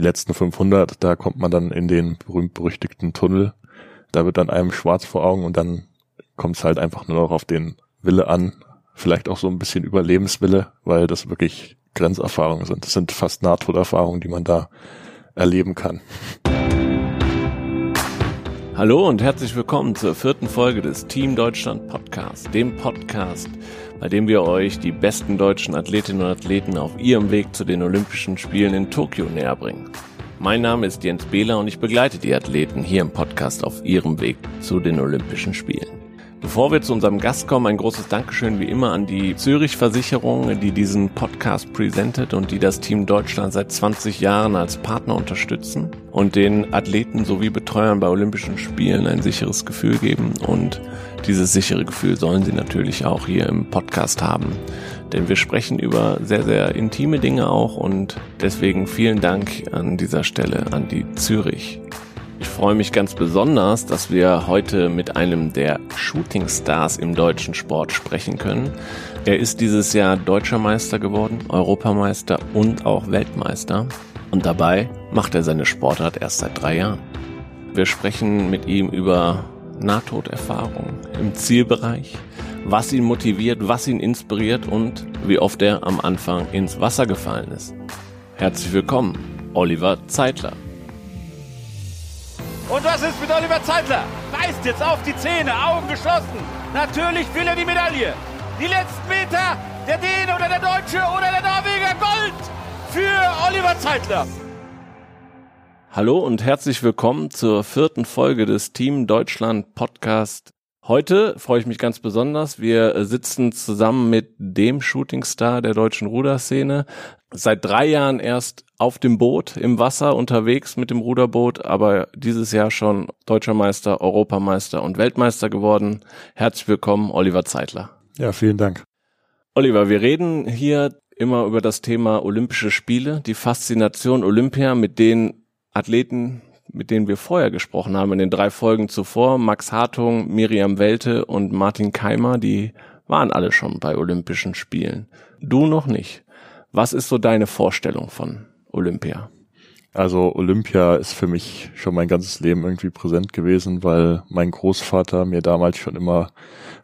die letzten 500, da kommt man dann in den berühmt-berüchtigten Tunnel. Da wird dann einem schwarz vor Augen und dann kommt es halt einfach nur noch auf den Wille an. Vielleicht auch so ein bisschen Überlebenswille, weil das wirklich Grenzerfahrungen sind. Das sind fast Nahtoderfahrungen, die man da erleben kann. Hallo und herzlich willkommen zur vierten Folge des Team Deutschland Podcast, dem Podcast, bei dem wir euch die besten deutschen Athletinnen und Athleten auf ihrem Weg zu den Olympischen Spielen in Tokio näher bringen. Mein Name ist Jens Behler und ich begleite die Athleten hier im Podcast auf ihrem Weg zu den Olympischen Spielen. Bevor wir zu unserem Gast kommen, ein großes Dankeschön wie immer an die Zürich Versicherung, die diesen Podcast präsentiert und die das Team Deutschland seit 20 Jahren als Partner unterstützen und den Athleten sowie Betreuern bei Olympischen Spielen ein sicheres Gefühl geben. Und dieses sichere Gefühl sollen sie natürlich auch hier im Podcast haben. Denn wir sprechen über sehr, sehr intime Dinge auch und deswegen vielen Dank an dieser Stelle an die Zürich. Ich freue mich ganz besonders, dass wir heute mit einem der Shooting Stars im deutschen Sport sprechen können. Er ist dieses Jahr deutscher Meister geworden, Europameister und auch Weltmeister. Und dabei macht er seine Sportart erst seit drei Jahren. Wir sprechen mit ihm über Nahtoderfahrung im Zielbereich, was ihn motiviert, was ihn inspiriert und wie oft er am Anfang ins Wasser gefallen ist. Herzlich willkommen, Oliver Zeitler. Und was ist mit Oliver Zeitler? Beißt jetzt auf die Zähne, Augen geschlossen. Natürlich will er die Medaille. Die letzten Meter, der Däne oder der Deutsche oder der Norweger, Gold für Oliver Zeitler. Hallo und herzlich willkommen zur vierten Folge des Team Deutschland Podcast. Heute freue ich mich ganz besonders. Wir sitzen zusammen mit dem Shootingstar der deutschen Ruderszene. Seit drei Jahren erst auf dem Boot im Wasser unterwegs mit dem Ruderboot, aber dieses Jahr schon deutscher Meister, Europameister und Weltmeister geworden. Herzlich willkommen, Oliver Zeitler. Ja, vielen Dank. Oliver, wir reden hier immer über das Thema Olympische Spiele, die Faszination Olympia mit den Athleten, mit denen wir vorher gesprochen haben, in den drei Folgen zuvor. Max Hartung, Miriam Welte und Martin Keimer, die waren alle schon bei Olympischen Spielen. Du noch nicht. Was ist so deine Vorstellung von Olympia? Also Olympia ist für mich schon mein ganzes Leben irgendwie präsent gewesen, weil mein Großvater mir damals schon immer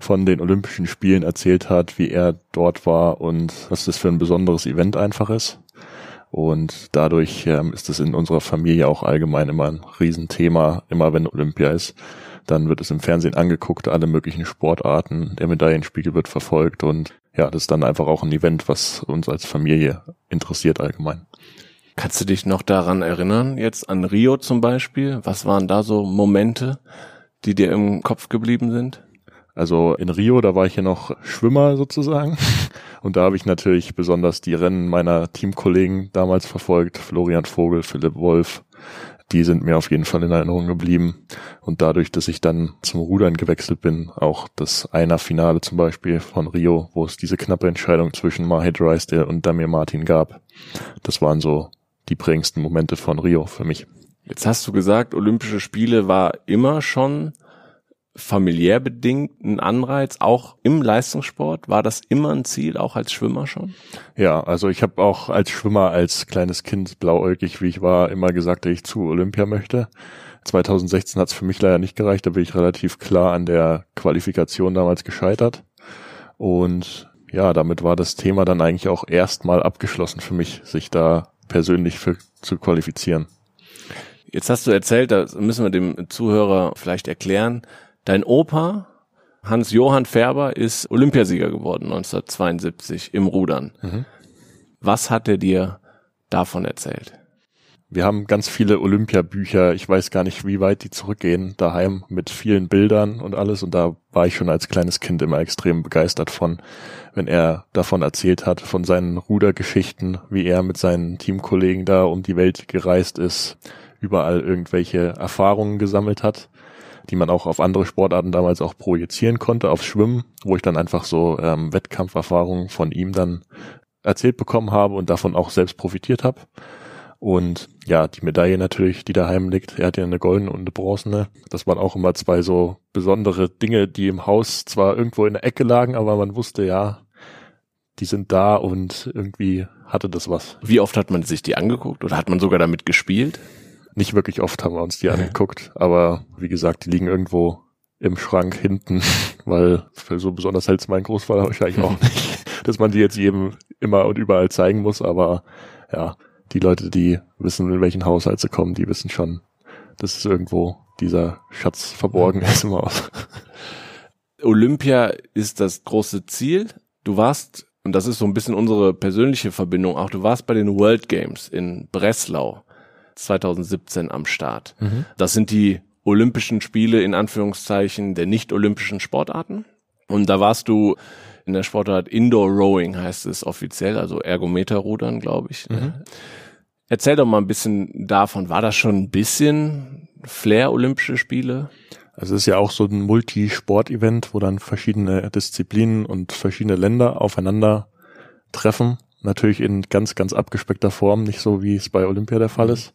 von den Olympischen Spielen erzählt hat, wie er dort war und was das für ein besonderes Event einfach ist. Und dadurch ähm, ist es in unserer Familie auch allgemein immer ein Riesenthema, immer wenn Olympia ist. Dann wird es im Fernsehen angeguckt, alle möglichen Sportarten, der Medaillenspiegel wird verfolgt und ja, das ist dann einfach auch ein Event, was uns als Familie interessiert allgemein. Kannst du dich noch daran erinnern, jetzt an Rio zum Beispiel? Was waren da so Momente, die dir im Kopf geblieben sind? Also in Rio, da war ich ja noch Schwimmer sozusagen. Und da habe ich natürlich besonders die Rennen meiner Teamkollegen damals verfolgt. Florian Vogel, Philipp Wolf. Die sind mir auf jeden Fall in Erinnerung geblieben. Und dadurch, dass ich dann zum Rudern gewechselt bin, auch das Einer-Finale zum Beispiel von Rio, wo es diese knappe Entscheidung zwischen Mahid Drysdale und Damir Martin gab. Das waren so die prägendsten Momente von Rio für mich. Jetzt hast du gesagt, Olympische Spiele war immer schon familiär bedingt ein Anreiz, auch im Leistungssport? War das immer ein Ziel, auch als Schwimmer schon? Ja, also ich habe auch als Schwimmer, als kleines Kind, blauäugig wie ich war, immer gesagt, dass ich zu Olympia möchte. 2016 hat es für mich leider nicht gereicht, da bin ich relativ klar an der Qualifikation damals gescheitert. Und ja, damit war das Thema dann eigentlich auch erstmal abgeschlossen für mich, sich da persönlich für zu qualifizieren. Jetzt hast du erzählt, da müssen wir dem Zuhörer vielleicht erklären, dein Opa Hans-Johann Färber ist Olympiasieger geworden 1972 im Rudern. Mhm. Was hat er dir davon erzählt? Wir haben ganz viele Olympiabücher, ich weiß gar nicht, wie weit die zurückgehen, daheim mit vielen Bildern und alles. Und da war ich schon als kleines Kind immer extrem begeistert von, wenn er davon erzählt hat, von seinen Rudergeschichten, wie er mit seinen Teamkollegen da um die Welt gereist ist, überall irgendwelche Erfahrungen gesammelt hat, die man auch auf andere Sportarten damals auch projizieren konnte, aufs Schwimmen, wo ich dann einfach so ähm, Wettkampferfahrungen von ihm dann erzählt bekommen habe und davon auch selbst profitiert habe. Und ja, die Medaille natürlich, die daheim liegt. Er hat ja eine goldene und eine bronzene. Das waren auch immer zwei so besondere Dinge, die im Haus zwar irgendwo in der Ecke lagen, aber man wusste ja, die sind da und irgendwie hatte das was. Wie oft hat man sich die angeguckt oder hat man sogar damit gespielt? Nicht wirklich oft haben wir uns die angeguckt, aber wie gesagt, die liegen irgendwo im Schrank hinten, weil für so besonders hält mein Großvater wahrscheinlich auch nicht, dass man die jetzt jedem immer und überall zeigen muss, aber ja, die Leute, die wissen, in welchen Haushalt sie kommen, die wissen schon, dass es irgendwo dieser Schatz verborgen ist im Haus. Olympia ist das große Ziel. Du warst, und das ist so ein bisschen unsere persönliche Verbindung, auch du warst bei den World Games in Breslau 2017 am Start. Mhm. Das sind die Olympischen Spiele in Anführungszeichen der nicht-olympischen Sportarten. Und da warst du in der Sportart Indoor Rowing heißt es offiziell, also Ergometerrudern, glaube ich. Mhm. Erzähl doch mal ein bisschen davon. War das schon ein bisschen Flair Olympische Spiele? Also es ist ja auch so ein Multisport-Event, wo dann verschiedene Disziplinen und verschiedene Länder aufeinander treffen. Natürlich in ganz, ganz abgespeckter Form, nicht so wie es bei Olympia der Fall ist.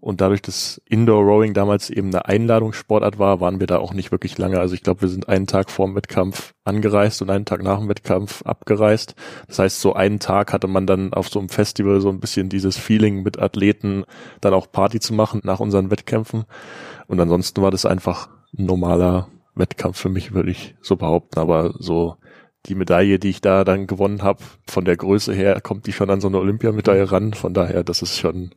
Und dadurch, dass Indoor Rowing damals eben eine Einladungssportart war, waren wir da auch nicht wirklich lange. Also ich glaube, wir sind einen Tag vor dem Wettkampf angereist und einen Tag nach dem Wettkampf abgereist. Das heißt, so einen Tag hatte man dann auf so einem Festival so ein bisschen dieses Feeling mit Athleten, dann auch Party zu machen nach unseren Wettkämpfen. Und ansonsten war das einfach ein normaler Wettkampf für mich, würde ich so behaupten. Aber so die Medaille, die ich da dann gewonnen habe, von der Größe her kommt die schon an so eine Olympiamedaille ran. Von daher, das ist schon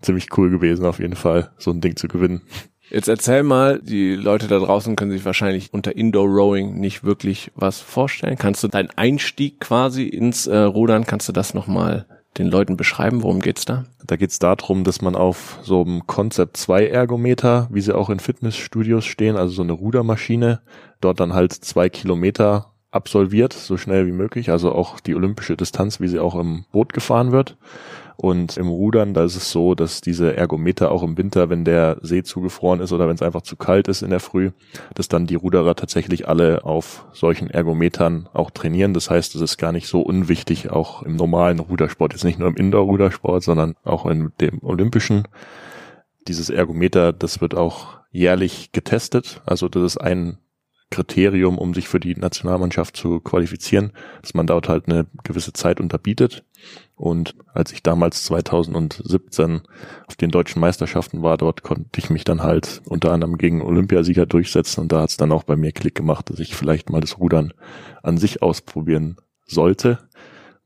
ziemlich cool gewesen, auf jeden Fall, so ein Ding zu gewinnen. Jetzt erzähl mal, die Leute da draußen können sich wahrscheinlich unter Indoor Rowing nicht wirklich was vorstellen. Kannst du deinen Einstieg quasi ins äh, Rudern, kannst du das nochmal den Leuten beschreiben? Worum geht's da? Da geht's darum, dass man auf so einem Concept 2 Ergometer, wie sie auch in Fitnessstudios stehen, also so eine Rudermaschine, dort dann halt zwei Kilometer absolviert, so schnell wie möglich, also auch die olympische Distanz, wie sie auch im Boot gefahren wird. Und im Rudern, da ist es so, dass diese Ergometer auch im Winter, wenn der See zugefroren ist oder wenn es einfach zu kalt ist in der Früh, dass dann die Ruderer tatsächlich alle auf solchen Ergometern auch trainieren. Das heißt, es ist gar nicht so unwichtig, auch im normalen Rudersport, jetzt nicht nur im Indoor-Rudersport, sondern auch in dem Olympischen. Dieses Ergometer, das wird auch jährlich getestet. Also das ist ein Kriterium, um sich für die Nationalmannschaft zu qualifizieren, dass man dort halt eine gewisse Zeit unterbietet. Und als ich damals 2017 auf den deutschen Meisterschaften war, dort konnte ich mich dann halt unter anderem gegen Olympiasieger durchsetzen und da hat es dann auch bei mir Klick gemacht, dass ich vielleicht mal das Rudern an sich ausprobieren sollte,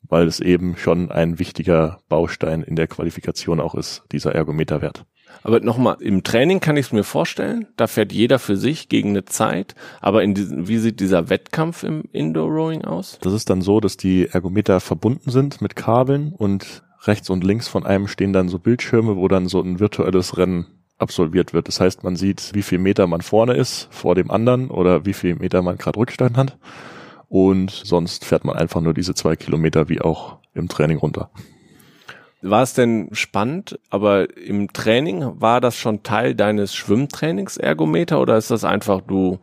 weil es eben schon ein wichtiger Baustein in der Qualifikation auch ist, dieser Ergometerwert. Aber nochmal, im Training kann ich es mir vorstellen, da fährt jeder für sich gegen eine Zeit, aber in diesem, wie sieht dieser Wettkampf im Indoor Rowing aus? Das ist dann so, dass die Ergometer verbunden sind mit Kabeln und rechts und links von einem stehen dann so Bildschirme, wo dann so ein virtuelles Rennen absolviert wird. Das heißt, man sieht, wie viel Meter man vorne ist vor dem anderen oder wie viel Meter man gerade Rückstand hat. Und sonst fährt man einfach nur diese zwei Kilometer wie auch im Training runter. War es denn spannend, aber im Training war das schon Teil deines Schwimmtrainings Ergometer oder ist das einfach du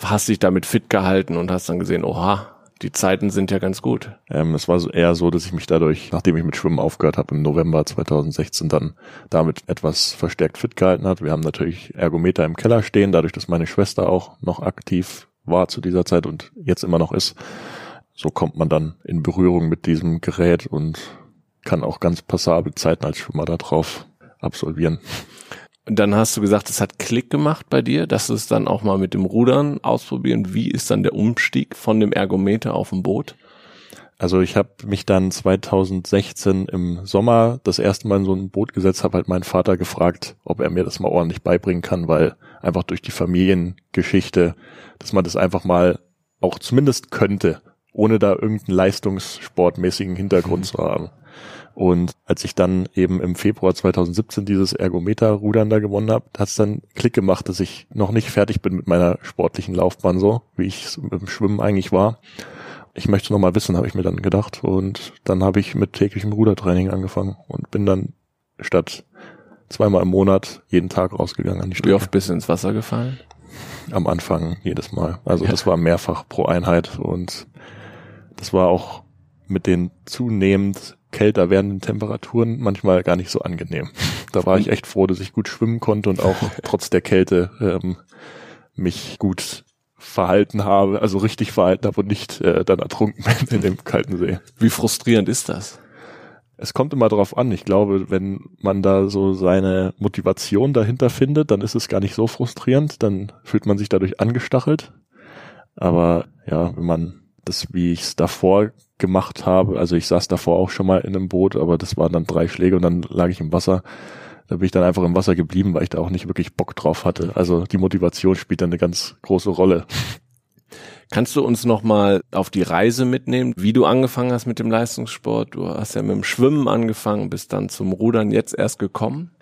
hast dich damit fit gehalten und hast dann gesehen, oha, die Zeiten sind ja ganz gut. Ähm, es war eher so, dass ich mich dadurch, nachdem ich mit Schwimmen aufgehört habe im November 2016, dann damit etwas verstärkt fit gehalten hat. Wir haben natürlich Ergometer im Keller stehen, dadurch, dass meine Schwester auch noch aktiv war zu dieser Zeit und jetzt immer noch ist. So kommt man dann in Berührung mit diesem Gerät und kann auch ganz passable Zeiten als Schwimmer da drauf absolvieren. Und dann hast du gesagt, es hat Klick gemacht bei dir, dass du es dann auch mal mit dem Rudern ausprobieren. Wie ist dann der Umstieg von dem Ergometer auf dem Boot? Also ich habe mich dann 2016 im Sommer das erste Mal in so ein Boot gesetzt, habe halt meinen Vater gefragt, ob er mir das mal ordentlich beibringen kann, weil einfach durch die Familiengeschichte, dass man das einfach mal auch zumindest könnte, ohne da irgendeinen leistungssportmäßigen Hintergrund mhm. zu haben. Und als ich dann eben im Februar 2017 dieses Ergometer-Rudern da gewonnen habe, hat es dann Klick gemacht, dass ich noch nicht fertig bin mit meiner sportlichen Laufbahn so, wie ich dem Schwimmen eigentlich war. Ich möchte noch mal wissen, habe ich mir dann gedacht. Und dann habe ich mit täglichem Rudertraining angefangen und bin dann statt zweimal im Monat jeden Tag rausgegangen an die Strecke. Wie oft bist du ins Wasser gefallen? Am Anfang jedes Mal. Also ja. das war mehrfach pro Einheit und das war auch mit den zunehmend kälter werdenden Temperaturen manchmal gar nicht so angenehm. Da war ich echt froh, dass ich gut schwimmen konnte und auch trotz der Kälte ähm, mich gut verhalten habe, also richtig verhalten habe und nicht äh, dann ertrunken bin in dem kalten See. Wie frustrierend ist das? Es kommt immer darauf an. Ich glaube, wenn man da so seine Motivation dahinter findet, dann ist es gar nicht so frustrierend. Dann fühlt man sich dadurch angestachelt. Aber ja, wenn man das, wie ich es davor gemacht habe, also ich saß davor auch schon mal in einem Boot, aber das waren dann drei Schläge und dann lag ich im Wasser. Da bin ich dann einfach im Wasser geblieben, weil ich da auch nicht wirklich Bock drauf hatte. Also die Motivation spielt dann eine ganz große Rolle. Kannst du uns noch mal auf die Reise mitnehmen, wie du angefangen hast mit dem Leistungssport? Du hast ja mit dem Schwimmen angefangen, bist dann zum Rudern jetzt erst gekommen.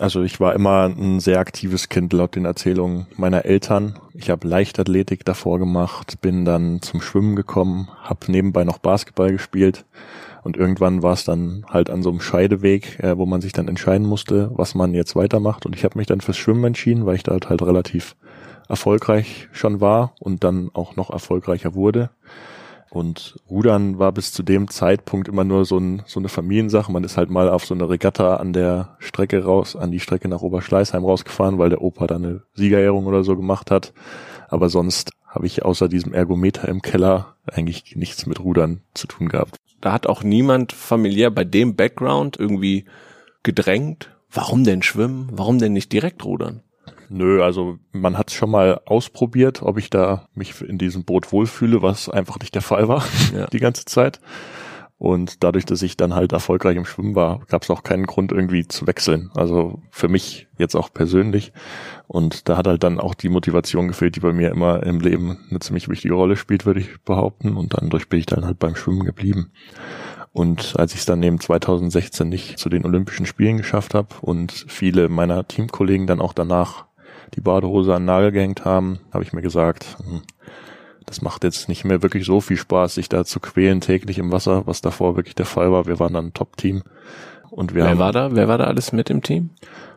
Also ich war immer ein sehr aktives Kind laut den Erzählungen meiner Eltern. Ich habe Leichtathletik davor gemacht, bin dann zum Schwimmen gekommen, habe nebenbei noch Basketball gespielt und irgendwann war es dann halt an so einem Scheideweg, äh, wo man sich dann entscheiden musste, was man jetzt weitermacht. Und ich habe mich dann fürs Schwimmen entschieden, weil ich da halt relativ erfolgreich schon war und dann auch noch erfolgreicher wurde. Und Rudern war bis zu dem Zeitpunkt immer nur so, ein, so eine Familiensache. Man ist halt mal auf so eine Regatta an der Strecke raus, an die Strecke nach Oberschleißheim rausgefahren, weil der Opa da eine Siegerehrung oder so gemacht hat. Aber sonst habe ich außer diesem Ergometer im Keller eigentlich nichts mit Rudern zu tun gehabt. Da hat auch niemand familiär bei dem Background irgendwie gedrängt. Warum denn schwimmen? Warum denn nicht direkt rudern? Nö, also man hat schon mal ausprobiert, ob ich da mich in diesem Boot wohlfühle, was einfach nicht der Fall war ja. die ganze Zeit. Und dadurch, dass ich dann halt erfolgreich im Schwimmen war, gab es auch keinen Grund irgendwie zu wechseln. Also für mich jetzt auch persönlich. Und da hat halt dann auch die Motivation gefehlt, die bei mir immer im Leben eine ziemlich wichtige Rolle spielt, würde ich behaupten. Und dann durch bin ich dann halt beim Schwimmen geblieben. Und als ich es dann eben 2016 nicht zu den Olympischen Spielen geschafft habe und viele meiner Teamkollegen dann auch danach die Badehose an den Nagel gehängt haben, habe ich mir gesagt, hm, das macht jetzt nicht mehr wirklich so viel Spaß, sich da zu quälen täglich im Wasser, was davor wirklich der Fall war. Wir waren dann ein Top-Team. Und wir Wer haben, war da? Wer war da alles mit im Team?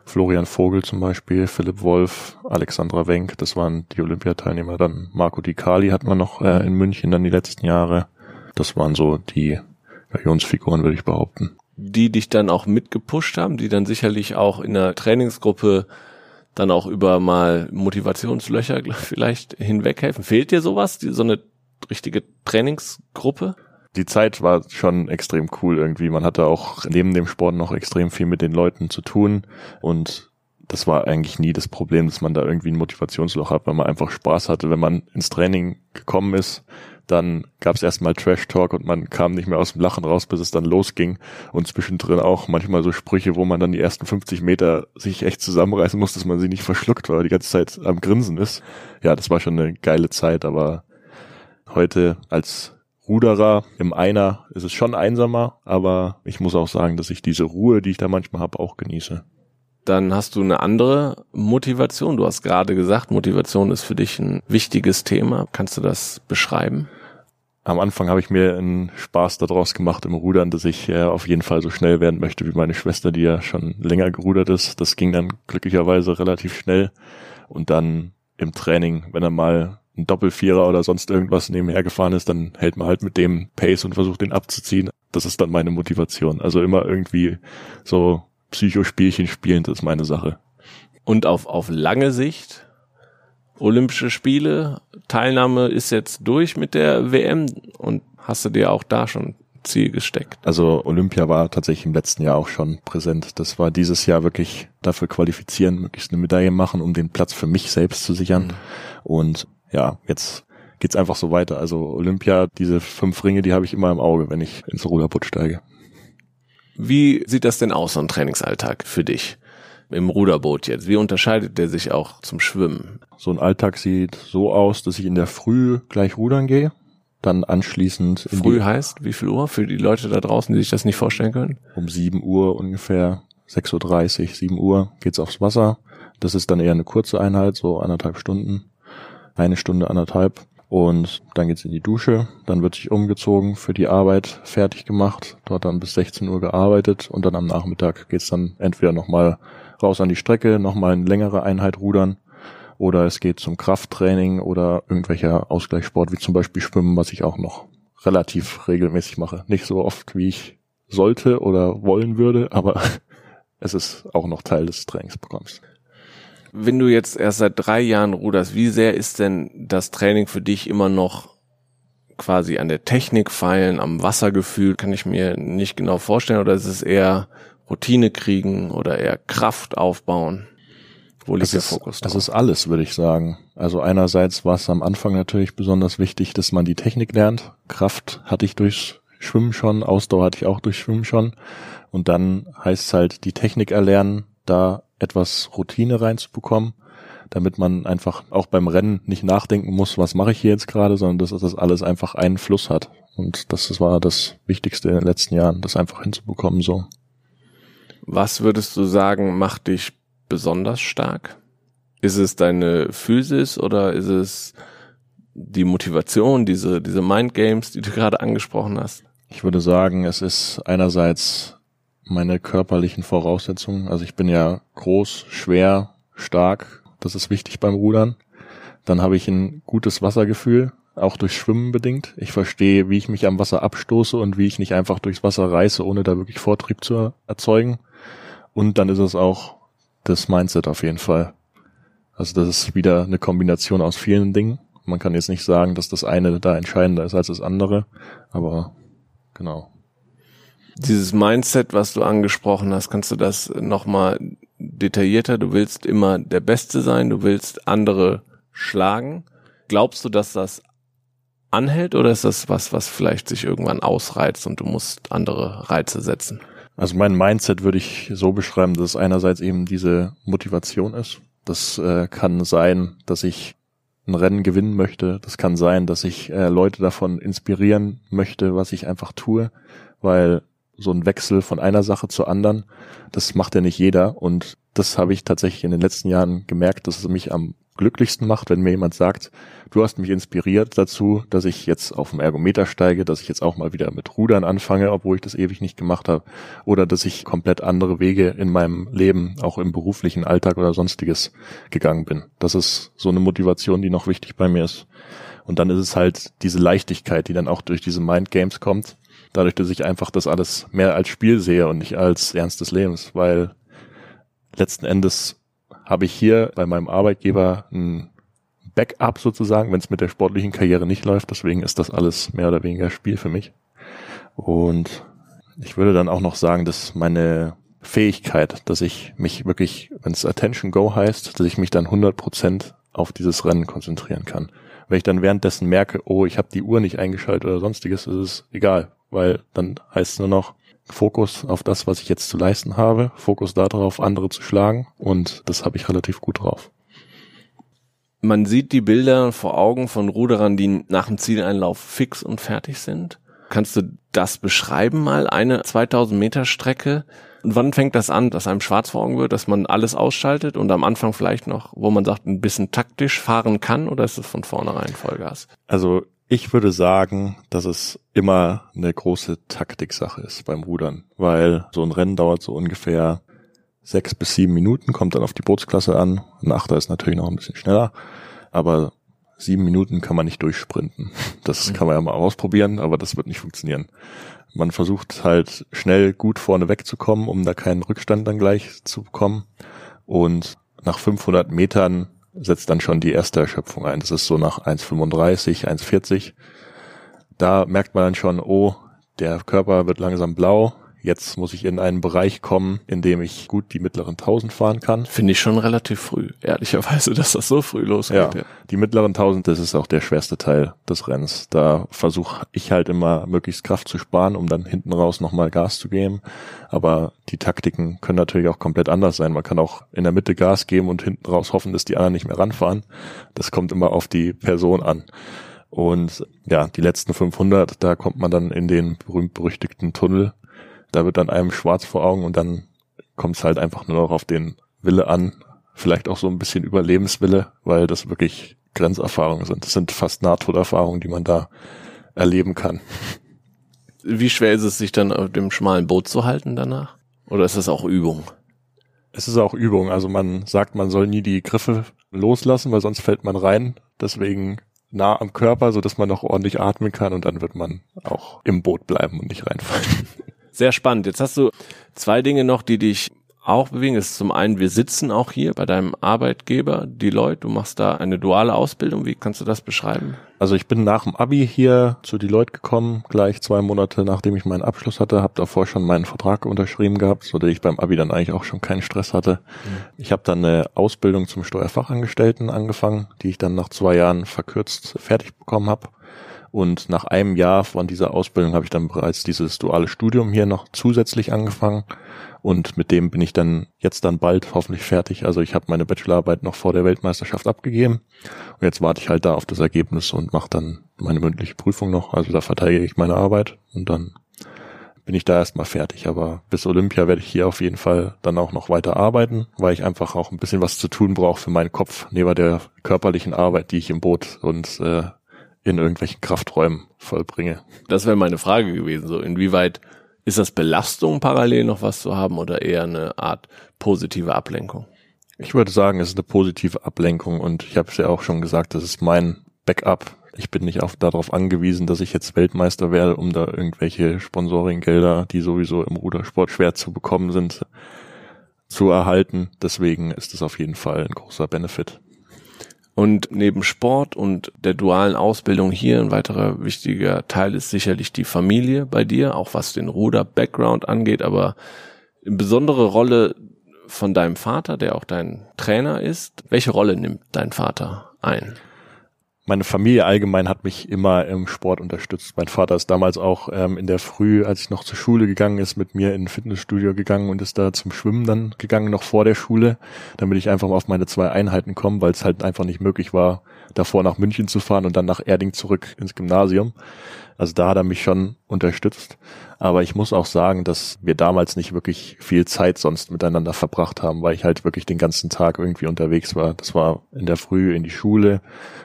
Florian Vogel zum Beispiel, Philipp Wolf, Alexandra Wenk, das waren die Olympiateilnehmer. Dann Marco Di Cali hatten wir noch äh, in München dann die letzten Jahre. Das waren so die Galionsfiguren, würde ich behaupten. Die dich dann auch mitgepusht haben, die dann sicherlich auch in der Trainingsgruppe dann auch über mal Motivationslöcher vielleicht hinweghelfen. Fehlt dir sowas, die, so eine richtige Trainingsgruppe? Die Zeit war schon extrem cool irgendwie. Man hatte auch neben dem Sport noch extrem viel mit den Leuten zu tun und das war eigentlich nie das Problem, dass man da irgendwie ein Motivationsloch hat, weil man einfach Spaß hatte, wenn man ins Training gekommen ist dann gab es erstmal Trash Talk und man kam nicht mehr aus dem Lachen raus, bis es dann losging. Und zwischendrin auch manchmal so Sprüche, wo man dann die ersten 50 Meter sich echt zusammenreißen muss, dass man sie nicht verschluckt, weil er die ganze Zeit am Grinsen ist. Ja, das war schon eine geile Zeit, aber heute als Ruderer im Einer ist es schon einsamer, aber ich muss auch sagen, dass ich diese Ruhe, die ich da manchmal habe, auch genieße dann hast du eine andere Motivation. Du hast gerade gesagt, Motivation ist für dich ein wichtiges Thema. Kannst du das beschreiben? Am Anfang habe ich mir einen Spaß daraus gemacht im Rudern, dass ich äh, auf jeden Fall so schnell werden möchte wie meine Schwester, die ja schon länger gerudert ist. Das ging dann glücklicherweise relativ schnell. Und dann im Training, wenn er mal ein Doppelvierer oder sonst irgendwas nebenher gefahren ist, dann hält man halt mit dem Pace und versucht den abzuziehen. Das ist dann meine Motivation. Also immer irgendwie so Psychospielchen spielen, das ist meine Sache. Und auf, auf lange Sicht, Olympische Spiele, Teilnahme ist jetzt durch mit der WM und hast du dir auch da schon Ziel gesteckt? Also Olympia war tatsächlich im letzten Jahr auch schon präsent. Das war dieses Jahr wirklich dafür qualifizieren, möglichst eine Medaille machen, um den Platz für mich selbst zu sichern. Mhm. Und ja, jetzt geht's einfach so weiter. Also Olympia, diese fünf Ringe, die habe ich immer im Auge, wenn ich ins Ruderboot steige. Wie sieht das denn aus, so ein Trainingsalltag für dich? Im Ruderboot jetzt. Wie unterscheidet der sich auch zum Schwimmen? So ein Alltag sieht so aus, dass ich in der Früh gleich rudern gehe, dann anschließend. Früh heißt wie viel Uhr für die Leute da draußen, die sich das nicht vorstellen können? Um 7 Uhr ungefähr, 6.30 Uhr, 7 Uhr geht's aufs Wasser. Das ist dann eher eine kurze Einheit, so anderthalb Stunden. Eine Stunde, anderthalb. Und dann geht's in die Dusche, dann wird sich umgezogen, für die Arbeit fertig gemacht, dort dann bis 16 Uhr gearbeitet und dann am Nachmittag geht's dann entweder nochmal raus an die Strecke, nochmal eine längere Einheit rudern oder es geht zum Krafttraining oder irgendwelcher Ausgleichssport wie zum Beispiel Schwimmen, was ich auch noch relativ regelmäßig mache. Nicht so oft, wie ich sollte oder wollen würde, aber es ist auch noch Teil des Trainingsprogramms. Wenn du jetzt erst seit drei Jahren ruderst, wie sehr ist denn das Training für dich immer noch quasi an der Technik feilen, am Wassergefühl? Kann ich mir nicht genau vorstellen. Oder ist es eher Routine kriegen oder eher Kraft aufbauen? Wo liegt das der Fokus drauf? Das ist alles, würde ich sagen. Also einerseits war es am Anfang natürlich besonders wichtig, dass man die Technik lernt. Kraft hatte ich durchs Schwimmen schon, Ausdauer hatte ich auch durch Schwimmen schon. Und dann heißt es halt, die Technik erlernen, da etwas Routine reinzubekommen, damit man einfach auch beim Rennen nicht nachdenken muss, was mache ich hier jetzt gerade, sondern dass das alles einfach einen Fluss hat. Und das war das Wichtigste in den letzten Jahren, das einfach hinzubekommen so. Was würdest du sagen, macht dich besonders stark? Ist es deine Physis oder ist es die Motivation, diese, diese Mindgames, die du gerade angesprochen hast? Ich würde sagen, es ist einerseits meine körperlichen Voraussetzungen. Also ich bin ja groß, schwer, stark. Das ist wichtig beim Rudern. Dann habe ich ein gutes Wassergefühl, auch durch Schwimmen bedingt. Ich verstehe, wie ich mich am Wasser abstoße und wie ich nicht einfach durchs Wasser reiße, ohne da wirklich Vortrieb zu erzeugen. Und dann ist es auch das Mindset auf jeden Fall. Also das ist wieder eine Kombination aus vielen Dingen. Man kann jetzt nicht sagen, dass das eine da entscheidender ist als das andere, aber genau. Dieses Mindset, was du angesprochen hast, kannst du das nochmal detaillierter? Du willst immer der Beste sein, du willst andere schlagen. Glaubst du, dass das anhält oder ist das was, was vielleicht sich irgendwann ausreizt und du musst andere Reize setzen? Also mein Mindset würde ich so beschreiben, dass es einerseits eben diese Motivation ist. Das äh, kann sein, dass ich ein Rennen gewinnen möchte. Das kann sein, dass ich äh, Leute davon inspirieren möchte, was ich einfach tue, weil so ein Wechsel von einer Sache zur anderen, das macht ja nicht jeder. Und das habe ich tatsächlich in den letzten Jahren gemerkt, dass es mich am glücklichsten macht, wenn mir jemand sagt, du hast mich inspiriert dazu, dass ich jetzt auf dem Ergometer steige, dass ich jetzt auch mal wieder mit Rudern anfange, obwohl ich das ewig nicht gemacht habe, oder dass ich komplett andere Wege in meinem Leben, auch im beruflichen Alltag oder sonstiges gegangen bin. Das ist so eine Motivation, die noch wichtig bei mir ist. Und dann ist es halt diese Leichtigkeit, die dann auch durch diese Mind Games kommt, dadurch, dass ich einfach das alles mehr als Spiel sehe und nicht als Ernst des Lebens, weil letzten Endes habe ich hier bei meinem Arbeitgeber ein Backup sozusagen, wenn es mit der sportlichen Karriere nicht läuft. Deswegen ist das alles mehr oder weniger Spiel für mich. Und ich würde dann auch noch sagen, dass meine Fähigkeit, dass ich mich wirklich, wenn es Attention Go heißt, dass ich mich dann 100% auf dieses Rennen konzentrieren kann. Wenn ich dann währenddessen merke, oh, ich habe die Uhr nicht eingeschaltet oder sonstiges, ist es egal weil dann heißt es nur noch Fokus auf das, was ich jetzt zu leisten habe, Fokus darauf, andere zu schlagen und das habe ich relativ gut drauf. Man sieht die Bilder vor Augen von Ruderern, die nach dem Zieleinlauf fix und fertig sind. Kannst du das beschreiben mal? Eine 2000 Meter Strecke. Und wann fängt das an, dass einem schwarz vor Augen wird, dass man alles ausschaltet und am Anfang vielleicht noch, wo man sagt, ein bisschen taktisch fahren kann oder ist es von vornherein Vollgas? Also ich würde sagen, dass es immer eine große Taktiksache ist beim Rudern, weil so ein Rennen dauert so ungefähr sechs bis sieben Minuten, kommt dann auf die Bootsklasse an. Ein Achter ist natürlich noch ein bisschen schneller, aber sieben Minuten kann man nicht durchsprinten. Das mhm. kann man ja mal ausprobieren, aber das wird nicht funktionieren. Man versucht halt schnell gut vorne wegzukommen, um da keinen Rückstand dann gleich zu bekommen. Und nach 500 Metern setzt dann schon die erste Erschöpfung ein. Das ist so nach 1,35, 1,40. Da merkt man dann schon, oh, der Körper wird langsam blau, Jetzt muss ich in einen Bereich kommen, in dem ich gut die mittleren 1000 fahren kann. Finde ich schon relativ früh, ehrlicherweise, dass das so früh losgeht. Ja, ja. die mittleren 1000, das ist auch der schwerste Teil des Rennens. Da versuche ich halt immer möglichst Kraft zu sparen, um dann hinten raus nochmal Gas zu geben. Aber die Taktiken können natürlich auch komplett anders sein. Man kann auch in der Mitte Gas geben und hinten raus hoffen, dass die anderen nicht mehr ranfahren. Das kommt immer auf die Person an. Und ja, die letzten 500, da kommt man dann in den berühmt-berüchtigten Tunnel, da wird dann einem schwarz vor Augen und dann kommt es halt einfach nur noch auf den Wille an. Vielleicht auch so ein bisschen Überlebenswille, weil das wirklich Grenzerfahrungen sind. Das sind fast Nahtoderfahrungen, die man da erleben kann. Wie schwer ist es, sich dann auf dem schmalen Boot zu halten danach? Oder ist das auch Übung? Es ist auch Übung. Also man sagt, man soll nie die Griffe loslassen, weil sonst fällt man rein. Deswegen nah am Körper, so dass man noch ordentlich atmen kann und dann wird man auch im Boot bleiben und nicht reinfallen. Sehr spannend. Jetzt hast du zwei Dinge noch, die dich auch bewegen, ist zum einen, wir sitzen auch hier bei deinem Arbeitgeber, Deloitte. Du machst da eine duale Ausbildung. Wie kannst du das beschreiben? Also ich bin nach dem Abi hier zu Deloitte gekommen, gleich zwei Monate nachdem ich meinen Abschluss hatte, habe davor schon meinen Vertrag unterschrieben gehabt, so dass ich beim Abi dann eigentlich auch schon keinen Stress hatte. Mhm. Ich habe dann eine Ausbildung zum Steuerfachangestellten angefangen, die ich dann nach zwei Jahren verkürzt fertig bekommen habe. Und nach einem Jahr von dieser Ausbildung habe ich dann bereits dieses duale Studium hier noch zusätzlich angefangen und mit dem bin ich dann jetzt dann bald hoffentlich fertig. Also ich habe meine Bachelorarbeit noch vor der Weltmeisterschaft abgegeben. Und jetzt warte ich halt da auf das Ergebnis und mache dann meine mündliche Prüfung noch. Also da verteidige ich meine Arbeit und dann bin ich da erstmal fertig. Aber bis Olympia werde ich hier auf jeden Fall dann auch noch weiter arbeiten, weil ich einfach auch ein bisschen was zu tun brauche für meinen Kopf, neben der körperlichen Arbeit, die ich im Boot und äh, in irgendwelchen Krafträumen vollbringe. Das wäre meine Frage gewesen, so inwieweit ist das Belastung, parallel noch was zu haben oder eher eine Art positive Ablenkung? Ich würde sagen, es ist eine positive Ablenkung und ich habe es ja auch schon gesagt, das ist mein Backup. Ich bin nicht auf, darauf angewiesen, dass ich jetzt Weltmeister werde, um da irgendwelche Sponsoringgelder, die sowieso im Rudersport schwer zu bekommen sind, zu erhalten. Deswegen ist es auf jeden Fall ein großer Benefit. Und neben Sport und der dualen Ausbildung hier ein weiterer wichtiger Teil ist sicherlich die Familie bei dir, auch was den Ruder-Background angeht, aber eine besondere Rolle von deinem Vater, der auch dein Trainer ist. Welche Rolle nimmt dein Vater ein? Meine Familie allgemein hat mich immer im Sport unterstützt. Mein Vater ist damals auch ähm, in der Früh, als ich noch zur Schule gegangen ist, mit mir in ein Fitnessstudio gegangen und ist da zum Schwimmen dann gegangen, noch vor der Schule, damit ich einfach mal auf meine zwei Einheiten komme, weil es halt einfach nicht möglich war, davor nach München zu fahren und dann nach Erding zurück ins Gymnasium. Also da hat er mich schon unterstützt. Aber ich muss auch sagen, dass wir damals nicht wirklich viel Zeit sonst miteinander verbracht haben, weil ich halt wirklich den ganzen Tag irgendwie unterwegs war. Das war in der Früh in die Schule,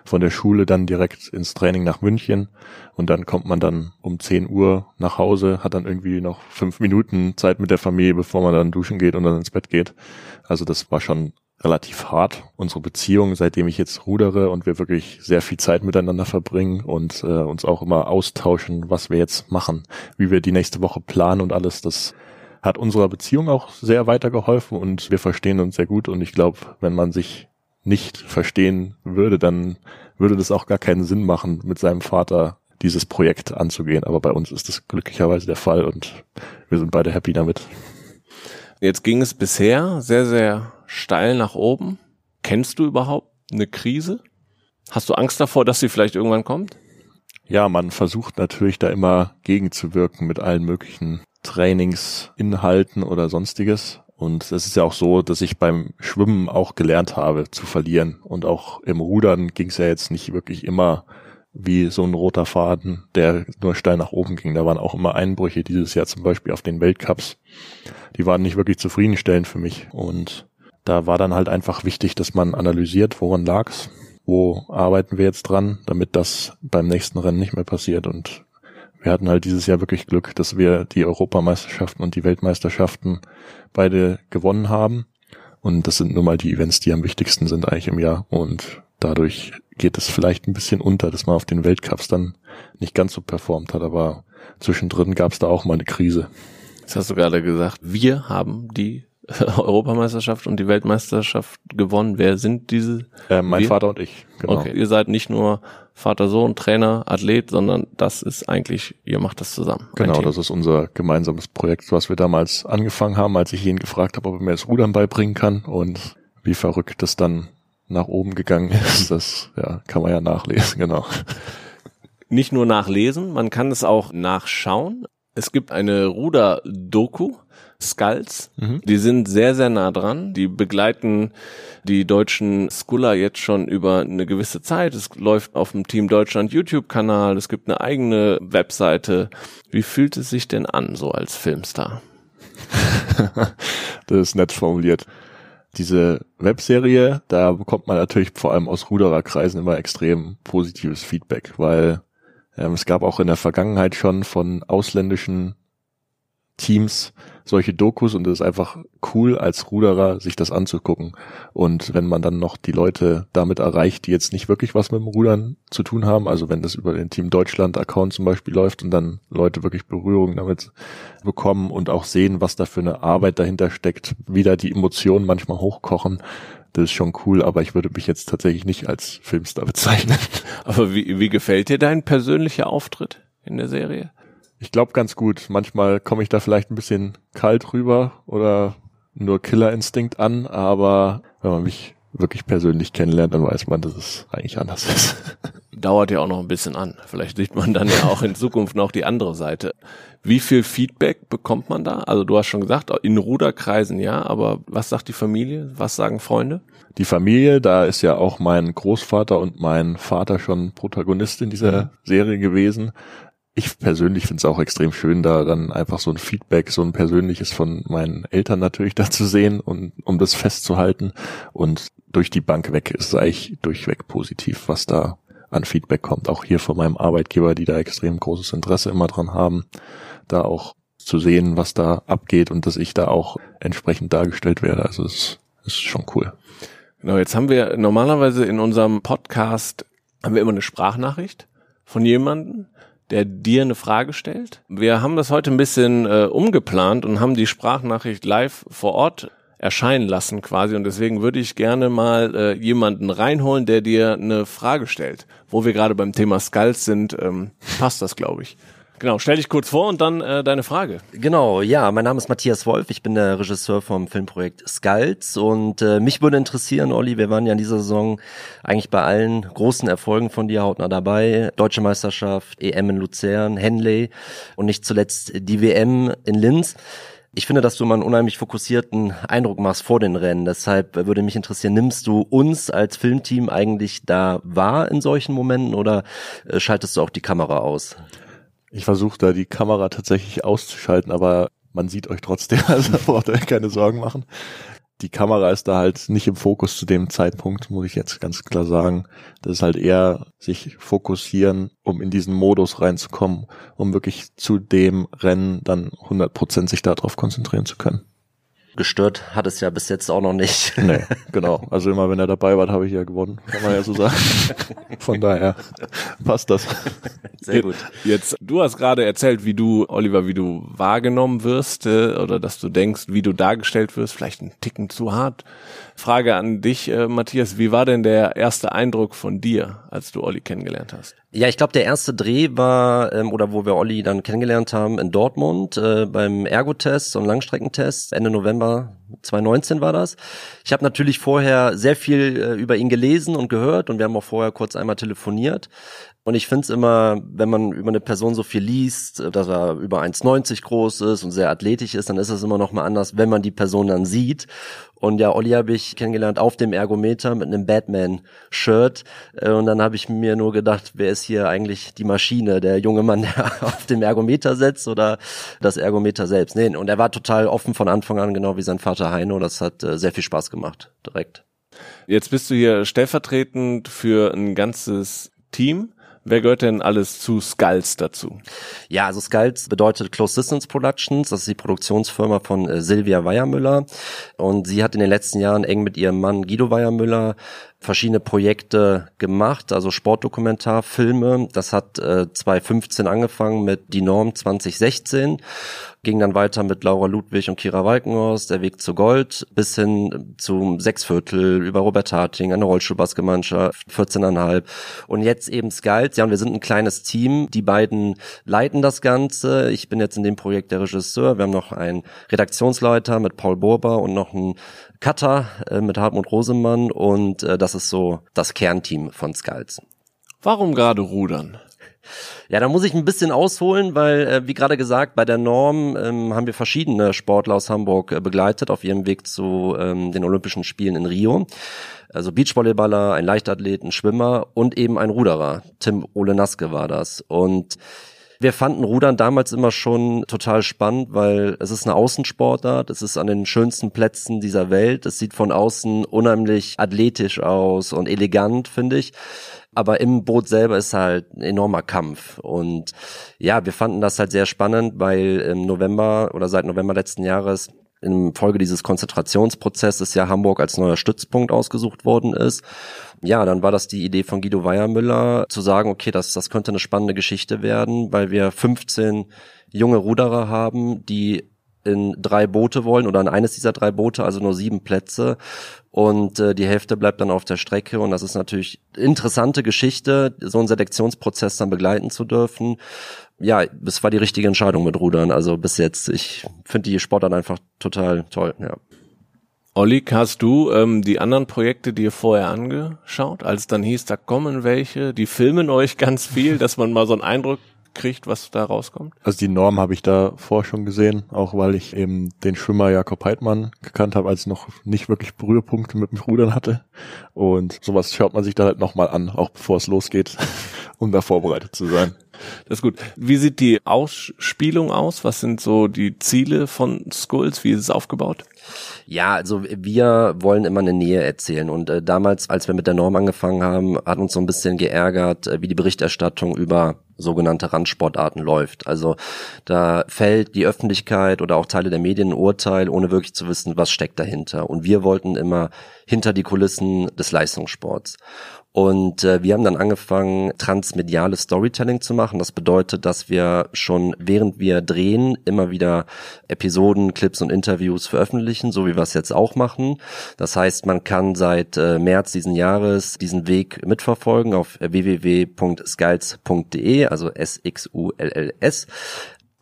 von der Schule dann direkt ins Training nach München und dann kommt man dann um 10 Uhr nach Hause, hat dann irgendwie noch fünf Minuten Zeit mit der Familie, bevor man dann duschen geht und dann ins Bett geht. Also das war schon relativ hart. Unsere Beziehung, seitdem ich jetzt rudere und wir wirklich sehr viel Zeit miteinander verbringen und äh, uns auch immer austauschen, was wir jetzt machen, wie wir die nächste Woche planen und alles, das hat unserer Beziehung auch sehr weitergeholfen und wir verstehen uns sehr gut und ich glaube, wenn man sich nicht verstehen würde, dann würde das auch gar keinen Sinn machen, mit seinem Vater dieses Projekt anzugehen. Aber bei uns ist das glücklicherweise der Fall und wir sind beide happy damit. Jetzt ging es bisher sehr, sehr steil nach oben. Kennst du überhaupt eine Krise? Hast du Angst davor, dass sie vielleicht irgendwann kommt? Ja, man versucht natürlich da immer gegenzuwirken mit allen möglichen Trainingsinhalten oder sonstiges. Und es ist ja auch so, dass ich beim Schwimmen auch gelernt habe zu verlieren. Und auch im Rudern ging es ja jetzt nicht wirklich immer wie so ein roter Faden, der nur steil nach oben ging. Da waren auch immer Einbrüche dieses Jahr zum Beispiel auf den Weltcups. Die waren nicht wirklich zufriedenstellend für mich. Und da war dann halt einfach wichtig, dass man analysiert, woran lag's, wo arbeiten wir jetzt dran, damit das beim nächsten Rennen nicht mehr passiert. Und wir hatten halt dieses Jahr wirklich Glück, dass wir die Europameisterschaften und die Weltmeisterschaften beide gewonnen haben. Und das sind nun mal die Events, die am wichtigsten sind eigentlich im Jahr. Und dadurch geht es vielleicht ein bisschen unter, dass man auf den Weltcups dann nicht ganz so performt hat. Aber zwischendrin gab es da auch mal eine Krise. Das hast du gerade gesagt. Wir haben die Europameisterschaft und die Weltmeisterschaft gewonnen. Wer sind diese? Äh, mein Wir? Vater und ich. Genau. Okay, ihr seid nicht nur Vater, Sohn, Trainer, Athlet, sondern das ist eigentlich, ihr macht das zusammen. Genau, das ist unser gemeinsames Projekt, was wir damals angefangen haben, als ich ihn gefragt habe, ob er mir das Rudern beibringen kann und wie verrückt das dann nach oben gegangen ist. Das ja, kann man ja nachlesen, genau. Nicht nur nachlesen, man kann es auch nachschauen. Es gibt eine Ruder-Doku Skulls. Mhm. Die sind sehr, sehr nah dran. Die begleiten die deutschen Skuller jetzt schon über eine gewisse Zeit. Es läuft auf dem Team Deutschland YouTube-Kanal. Es gibt eine eigene Webseite. Wie fühlt es sich denn an, so als Filmstar? das ist nett formuliert. Diese Webserie, da bekommt man natürlich vor allem aus Rudererkreisen immer extrem positives Feedback, weil ähm, es gab auch in der Vergangenheit schon von ausländischen Teams solche Dokus und es ist einfach cool als Ruderer sich das anzugucken. Und wenn man dann noch die Leute damit erreicht, die jetzt nicht wirklich was mit dem Rudern zu tun haben, also wenn das über den Team Deutschland Account zum Beispiel läuft und dann Leute wirklich Berührung damit bekommen und auch sehen, was da für eine Arbeit dahinter steckt, wie da die Emotionen manchmal hochkochen, das ist schon cool, aber ich würde mich jetzt tatsächlich nicht als Filmstar bezeichnen. Aber wie, wie gefällt dir dein persönlicher Auftritt in der Serie? Ich glaube ganz gut. Manchmal komme ich da vielleicht ein bisschen kalt rüber oder nur Killerinstinkt an, aber wenn man mich wirklich persönlich kennenlernt, dann weiß man, dass es eigentlich anders ist. Dauert ja auch noch ein bisschen an. Vielleicht sieht man dann ja auch in Zukunft noch die andere Seite. Wie viel Feedback bekommt man da? Also du hast schon gesagt, in Ruderkreisen ja, aber was sagt die Familie? Was sagen Freunde? Die Familie, da ist ja auch mein Großvater und mein Vater schon Protagonist in dieser mhm. Serie gewesen ich persönlich finde es auch extrem schön, da dann einfach so ein Feedback, so ein persönliches von meinen Eltern natürlich da zu sehen und um das festzuhalten. Und durch die Bank weg ist eigentlich durchweg positiv, was da an Feedback kommt. Auch hier von meinem Arbeitgeber, die da extrem großes Interesse immer dran haben, da auch zu sehen, was da abgeht und dass ich da auch entsprechend dargestellt werde. Also es ist schon cool. Genau, jetzt haben wir normalerweise in unserem Podcast haben wir immer eine Sprachnachricht von jemandem, der dir eine Frage stellt. Wir haben das heute ein bisschen äh, umgeplant und haben die Sprachnachricht live vor Ort erscheinen lassen quasi und deswegen würde ich gerne mal äh, jemanden reinholen, der dir eine Frage stellt. Wo wir gerade beim Thema Skulls sind, ähm, passt das, glaube ich. Genau, stell dich kurz vor und dann äh, deine Frage. Genau, ja, mein Name ist Matthias Wolf, ich bin der Regisseur vom Filmprojekt Skulls und äh, mich würde interessieren, Olli, wir waren ja in dieser Saison eigentlich bei allen großen Erfolgen von dir hautnah dabei. Deutsche Meisterschaft, EM in Luzern, Henley und nicht zuletzt die WM in Linz. Ich finde, dass du mal einen unheimlich fokussierten Eindruck machst vor den Rennen. Deshalb würde mich interessieren, nimmst du uns als Filmteam eigentlich da wahr in solchen Momenten oder äh, schaltest du auch die Kamera aus? Ich versuche da die Kamera tatsächlich auszuschalten, aber man sieht euch trotzdem, also braucht euch keine Sorgen machen. Die Kamera ist da halt nicht im Fokus zu dem Zeitpunkt, muss ich jetzt ganz klar sagen. Das ist halt eher sich fokussieren, um in diesen Modus reinzukommen, um wirklich zu dem Rennen dann 100% sich darauf konzentrieren zu können gestört hat es ja bis jetzt auch noch nicht. Nee, genau. Also immer wenn er dabei war, habe ich ja gewonnen, kann man ja so sagen. Von daher passt das. Sehr gut. Jetzt, du hast gerade erzählt, wie du, Oliver, wie du wahrgenommen wirst äh, oder dass du denkst, wie du dargestellt wirst, vielleicht ein Ticken zu hart. Frage an dich, äh, Matthias, wie war denn der erste Eindruck von dir, als du Olli kennengelernt hast? Ja, ich glaube, der erste Dreh war, ähm, oder wo wir Olli dann kennengelernt haben, in Dortmund äh, beim Ergotest und Langstreckentest. Ende November 2019 war das. Ich habe natürlich vorher sehr viel äh, über ihn gelesen und gehört und wir haben auch vorher kurz einmal telefoniert. Und ich finde es immer, wenn man über eine Person so viel liest, dass er über 1,90 groß ist und sehr athletisch ist, dann ist es immer noch mal anders, wenn man die Person dann sieht. Und ja, Olli habe ich kennengelernt auf dem Ergometer mit einem Batman-Shirt. Äh, und dann habe ich mir nur gedacht, wer ist hier eigentlich die Maschine? Der junge Mann, der auf dem Ergometer setzt oder das Ergometer selbst? Nee, und er war total offen von Anfang an, genau wie sein Vater Heino. Das hat äh, sehr viel Spaß gemacht, direkt. Jetzt bist du hier stellvertretend für ein ganzes Team. Wer gehört denn alles zu Skulls dazu? Ja, also Skulls bedeutet Close Systems Productions. Das ist die Produktionsfirma von äh, Silvia Weiermüller. Und sie hat in den letzten Jahren eng mit ihrem Mann Guido Weiermüller verschiedene Projekte gemacht, also Sportdokumentarfilme. Das hat äh, 2015 angefangen mit Die Norm 2016, ging dann weiter mit Laura Ludwig und Kira Walkenhorst, Der Weg zu Gold, bis hin zum Sechsviertel über Robert Harting, eine Rollstuhlbasketmannschaft, 14,5 und jetzt eben Skulls. Ja, und wir sind ein kleines Team. Die beiden leiten das Ganze. Ich bin jetzt in dem Projekt der Regisseur. Wir haben noch einen Redaktionsleiter mit Paul Burber und noch einen Cutter äh, mit Hartmut Rosemann und äh, das ist so das Kernteam von Skulls. Warum gerade rudern? Ja, da muss ich ein bisschen ausholen, weil, äh, wie gerade gesagt, bei der Norm ähm, haben wir verschiedene Sportler aus Hamburg äh, begleitet auf ihrem Weg zu ähm, den Olympischen Spielen in Rio. Also Beachvolleyballer, ein Leichtathlet, ein Schwimmer und eben ein Ruderer. Tim Ole Naske war das. Und Wir fanden Rudern damals immer schon total spannend, weil es ist eine Außensportart, es ist an den schönsten Plätzen dieser Welt, es sieht von außen unheimlich athletisch aus und elegant, finde ich aber im Boot selber ist halt ein enormer Kampf. Und ja, wir fanden das halt sehr spannend, weil im November oder seit November letzten Jahres im Folge dieses Konzentrationsprozesses ja Hamburg als neuer Stützpunkt ausgesucht worden ist. Ja, dann war das die Idee von Guido Weiermüller zu sagen, okay, das, das könnte eine spannende Geschichte werden, weil wir 15 junge Ruderer haben, die in drei Boote wollen oder in eines dieser drei Boote, also nur sieben Plätze. Und äh, die Hälfte bleibt dann auf der Strecke. Und das ist natürlich interessante Geschichte, so einen Selektionsprozess dann begleiten zu dürfen. Ja, es war die richtige Entscheidung mit Rudern. Also bis jetzt, ich finde die Sportart einfach total toll, ja. Olli, hast du ähm, die anderen Projekte dir vorher angeschaut, als dann hieß, da kommen welche, die filmen euch ganz viel, dass man mal so einen Eindruck kriegt, was da rauskommt? Also die Norm habe ich da vor schon gesehen, auch weil ich eben den Schwimmer Jakob Heidmann gekannt habe, als ich noch nicht wirklich Berührpunkte mit dem Rudern hatte. Und sowas schaut man sich da halt nochmal an, auch bevor es losgeht, um da vorbereitet zu sein. Das ist gut. Wie sieht die Ausspielung aus? Was sind so die Ziele von Skulls? Wie ist es aufgebaut? Ja, also wir wollen immer eine Nähe erzählen und äh, damals, als wir mit der Norm angefangen haben, hat uns so ein bisschen geärgert, äh, wie die Berichterstattung über sogenannte Randsportarten läuft. Also da fällt die Öffentlichkeit oder auch Teile der Medien ein Urteil, ohne wirklich zu wissen, was steckt dahinter. Und wir wollten immer hinter die Kulissen des Leistungssports. Und äh, wir haben dann angefangen, transmediales Storytelling zu machen. Das bedeutet, dass wir schon während wir drehen immer wieder Episoden, Clips und Interviews veröffentlichen, so wie wir es jetzt auch machen. Das heißt, man kann seit äh, März diesen Jahres diesen Weg mitverfolgen auf www.skiles.de, also S-X-U-L-L-S.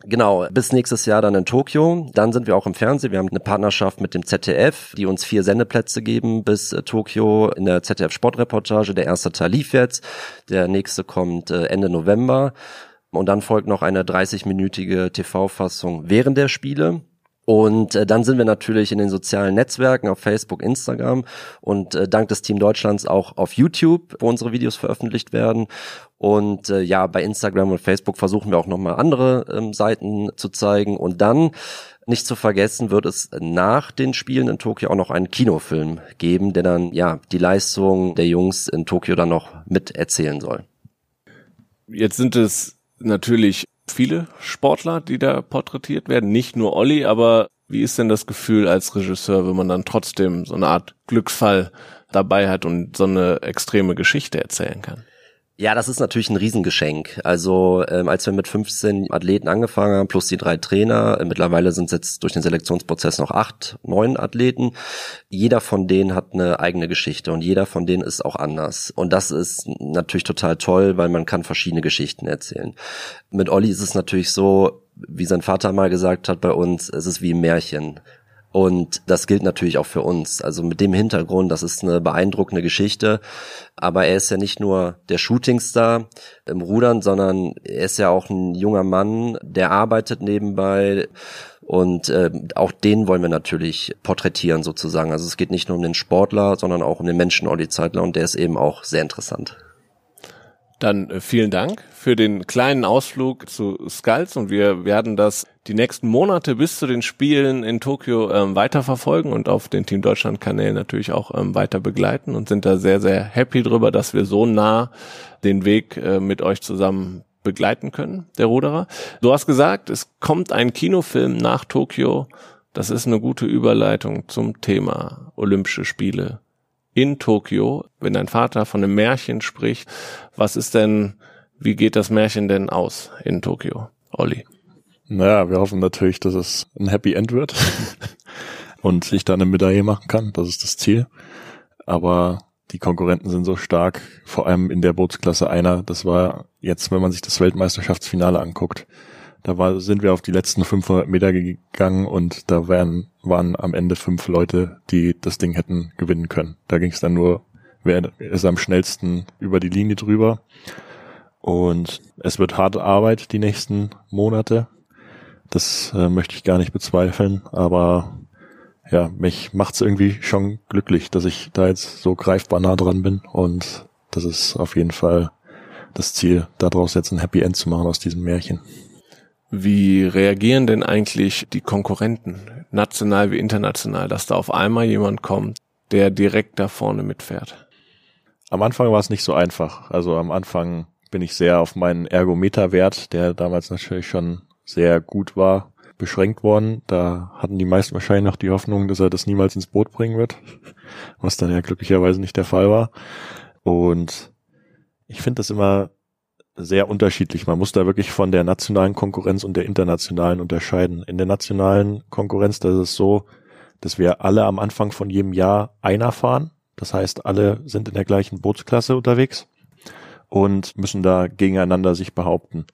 Genau, bis nächstes Jahr dann in Tokio. Dann sind wir auch im Fernsehen. Wir haben eine Partnerschaft mit dem ZDF, die uns vier Sendeplätze geben bis äh, Tokio in der ZDF Sportreportage. Der erste Teil lief jetzt, der nächste kommt äh, Ende November. Und dann folgt noch eine 30-minütige TV-Fassung während der Spiele. Und äh, dann sind wir natürlich in den sozialen Netzwerken auf Facebook, Instagram und äh, dank des Team Deutschlands auch auf YouTube, wo unsere Videos veröffentlicht werden. Und äh, ja, bei Instagram und Facebook versuchen wir auch nochmal andere ähm, Seiten zu zeigen. Und dann, nicht zu vergessen, wird es nach den Spielen in Tokio auch noch einen Kinofilm geben, der dann ja die Leistung der Jungs in Tokio dann noch mit erzählen soll. Jetzt sind es natürlich viele Sportler, die da porträtiert werden, nicht nur Olli, aber wie ist denn das Gefühl als Regisseur, wenn man dann trotzdem so eine Art Glücksfall dabei hat und so eine extreme Geschichte erzählen kann? Ja, das ist natürlich ein Riesengeschenk. Also ähm, als wir mit 15 Athleten angefangen haben, plus die drei Trainer, äh, mittlerweile sind es jetzt durch den Selektionsprozess noch acht, neun Athleten. Jeder von denen hat eine eigene Geschichte und jeder von denen ist auch anders. Und das ist natürlich total toll, weil man kann verschiedene Geschichten erzählen. Mit Olli ist es natürlich so, wie sein Vater mal gesagt hat bei uns, es ist wie ein Märchen. Und das gilt natürlich auch für uns. Also mit dem Hintergrund, das ist eine beeindruckende Geschichte. Aber er ist ja nicht nur der Shootingstar im Rudern, sondern er ist ja auch ein junger Mann, der arbeitet nebenbei. Und äh, auch den wollen wir natürlich porträtieren sozusagen. Also es geht nicht nur um den Sportler, sondern auch um den Menschen Olli Zeitler und der ist eben auch sehr interessant. Dann äh, vielen Dank für den kleinen Ausflug zu Skulls und wir werden das die nächsten Monate bis zu den Spielen in Tokio ähm, weiterverfolgen und auf den Team Deutschland Kanälen natürlich auch ähm, weiter begleiten und sind da sehr, sehr happy drüber, dass wir so nah den Weg äh, mit euch zusammen begleiten können, der Ruderer. Du hast gesagt, es kommt ein Kinofilm nach Tokio. Das ist eine gute Überleitung zum Thema Olympische Spiele in Tokio, wenn dein Vater von einem Märchen spricht, was ist denn, wie geht das Märchen denn aus in Tokio, Olli? Naja, wir hoffen natürlich, dass es ein Happy End wird und ich da eine Medaille machen kann. Das ist das Ziel. Aber die Konkurrenten sind so stark, vor allem in der Bootsklasse einer. Das war jetzt, wenn man sich das Weltmeisterschaftsfinale anguckt, da war, sind wir auf die letzten 500 Meter gegangen und da waren, waren am Ende fünf Leute, die das Ding hätten gewinnen können. Da ging es dann nur, wer ist am schnellsten über die Linie drüber. Und es wird harte Arbeit die nächsten Monate. Das äh, möchte ich gar nicht bezweifeln, aber ja, mich macht's irgendwie schon glücklich, dass ich da jetzt so greifbar nah dran bin und das ist auf jeden Fall das Ziel, daraus jetzt ein Happy End zu machen aus diesem Märchen. Wie reagieren denn eigentlich die Konkurrenten, national wie international, dass da auf einmal jemand kommt, der direkt da vorne mitfährt? Am Anfang war es nicht so einfach. Also am Anfang bin ich sehr auf meinen Ergometerwert, der damals natürlich schon sehr gut war, beschränkt worden. Da hatten die meisten wahrscheinlich noch die Hoffnung, dass er das niemals ins Boot bringen wird, was dann ja glücklicherweise nicht der Fall war. Und ich finde das immer sehr unterschiedlich. Man muss da wirklich von der nationalen Konkurrenz und der internationalen unterscheiden. In der nationalen Konkurrenz, da ist es so, dass wir alle am Anfang von jedem Jahr einer fahren. Das heißt, alle sind in der gleichen Bootsklasse unterwegs und müssen da gegeneinander sich behaupten.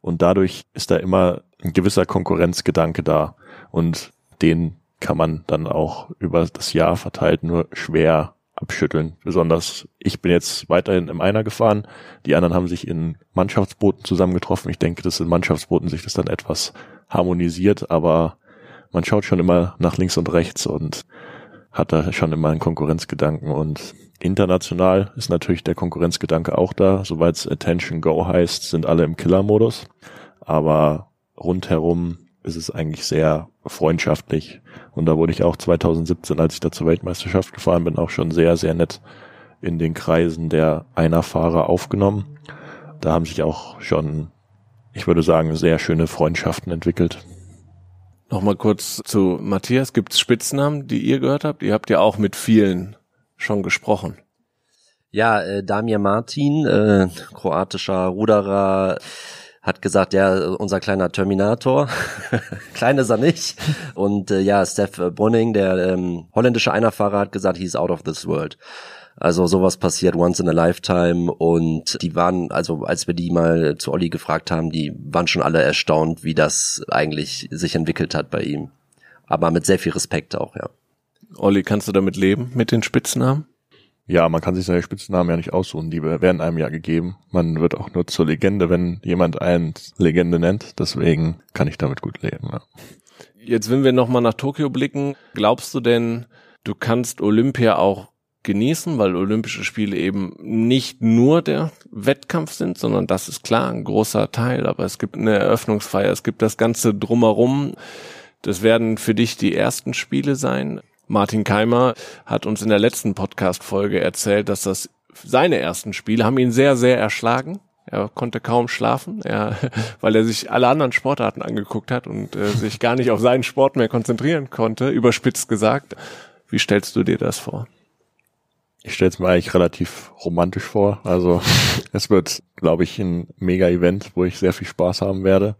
Und dadurch ist da immer ein gewisser Konkurrenzgedanke da. Und den kann man dann auch über das Jahr verteilt nur schwer abschütteln. Besonders ich bin jetzt weiterhin im Einer gefahren. Die anderen haben sich in Mannschaftsbooten zusammengetroffen. Ich denke, dass in Mannschaftsbooten sich das dann etwas harmonisiert, aber man schaut schon immer nach links und rechts und hat da schon immer einen Konkurrenzgedanken und international ist natürlich der Konkurrenzgedanke auch da. Soweit es Attention Go heißt, sind alle im Killer-Modus. Aber rundherum ist es eigentlich sehr freundschaftlich. Und da wurde ich auch 2017, als ich da zur Weltmeisterschaft gefahren bin, auch schon sehr, sehr nett in den Kreisen der Einerfahrer aufgenommen. Da haben sich auch schon, ich würde sagen, sehr schöne Freundschaften entwickelt. Nochmal kurz zu Matthias. Gibt es Spitznamen, die ihr gehört habt? Ihr habt ja auch mit vielen schon gesprochen. Ja, äh, Damir Martin, äh, kroatischer Ruderer, hat gesagt, ja, unser kleiner Terminator. Klein ist er nicht. Und äh, ja, Steph Brunning, der ähm, holländische Einerfahrer, hat gesagt, he's out of this world. Also sowas passiert once in a lifetime und die waren, also als wir die mal zu Olli gefragt haben, die waren schon alle erstaunt, wie das eigentlich sich entwickelt hat bei ihm. Aber mit sehr viel Respekt auch, ja. Olli, kannst du damit leben, mit den Spitznamen? Ja, man kann sich seine Spitznamen ja nicht aussuchen, die werden einem ja gegeben. Man wird auch nur zur Legende, wenn jemand einen Legende nennt. Deswegen kann ich damit gut leben. Ja. Jetzt, wenn wir nochmal nach Tokio blicken, glaubst du denn, du kannst Olympia auch genießen, weil Olympische Spiele eben nicht nur der Wettkampf sind, sondern das ist klar ein großer Teil, aber es gibt eine Eröffnungsfeier, es gibt das ganze drumherum. Das werden für dich die ersten Spiele sein. Martin Keimer hat uns in der letzten Podcast-Folge erzählt, dass das seine ersten Spiele haben ihn sehr, sehr erschlagen. Er konnte kaum schlafen, er, weil er sich alle anderen Sportarten angeguckt hat und äh, sich gar nicht auf seinen Sport mehr konzentrieren konnte, überspitzt gesagt. Wie stellst du dir das vor? Ich stelle es mir eigentlich relativ romantisch vor. Also es wird, glaube ich, ein Mega-Event, wo ich sehr viel Spaß haben werde.